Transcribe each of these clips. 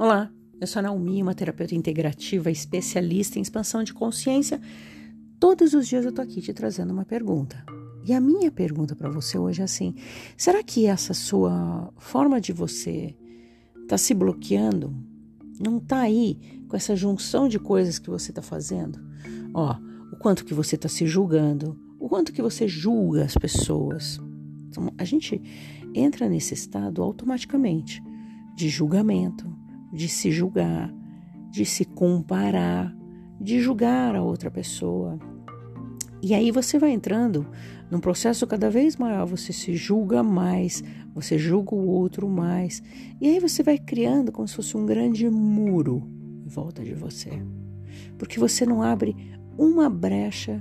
Olá, eu sou a Naomi, uma terapeuta integrativa especialista em expansão de consciência. Todos os dias eu tô aqui te trazendo uma pergunta. E a minha pergunta para você hoje é assim: será que essa sua forma de você tá se bloqueando? Não tá aí com essa junção de coisas que você tá fazendo? Ó, o quanto que você tá se julgando, o quanto que você julga as pessoas. Então, a gente entra nesse estado automaticamente de julgamento, de se julgar, de se comparar, de julgar a outra pessoa. E aí você vai entrando num processo cada vez maior, você se julga mais, você julga o outro mais. E aí você vai criando como se fosse um grande muro em volta de você. Porque você não abre uma brecha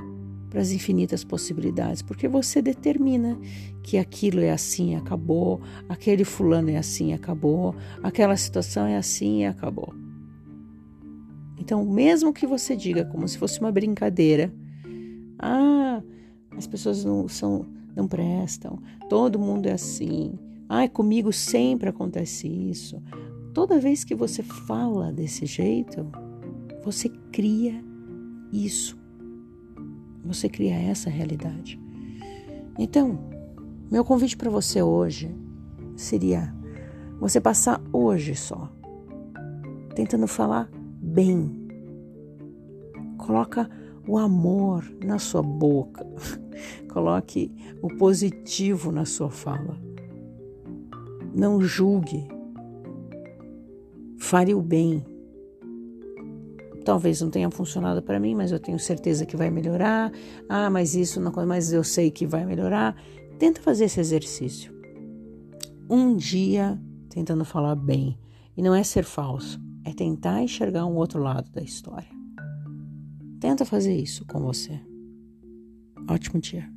para as infinitas possibilidades, porque você determina que aquilo é assim acabou, aquele fulano é assim acabou, aquela situação é assim e acabou. Então, mesmo que você diga como se fosse uma brincadeira, ah, as pessoas não são, não prestam, todo mundo é assim, ah, comigo sempre acontece isso. Toda vez que você fala desse jeito, você cria isso você cria essa realidade. Então, meu convite para você hoje seria você passar hoje só tentando falar bem. Coloca o amor na sua boca. Coloque o positivo na sua fala. Não julgue. Fale o bem talvez não tenha funcionado para mim, mas eu tenho certeza que vai melhorar. Ah, mas isso não, mas eu sei que vai melhorar. Tenta fazer esse exercício. Um dia tentando falar bem. E não é ser falso, é tentar enxergar um outro lado da história. Tenta fazer isso com você. Ótimo dia.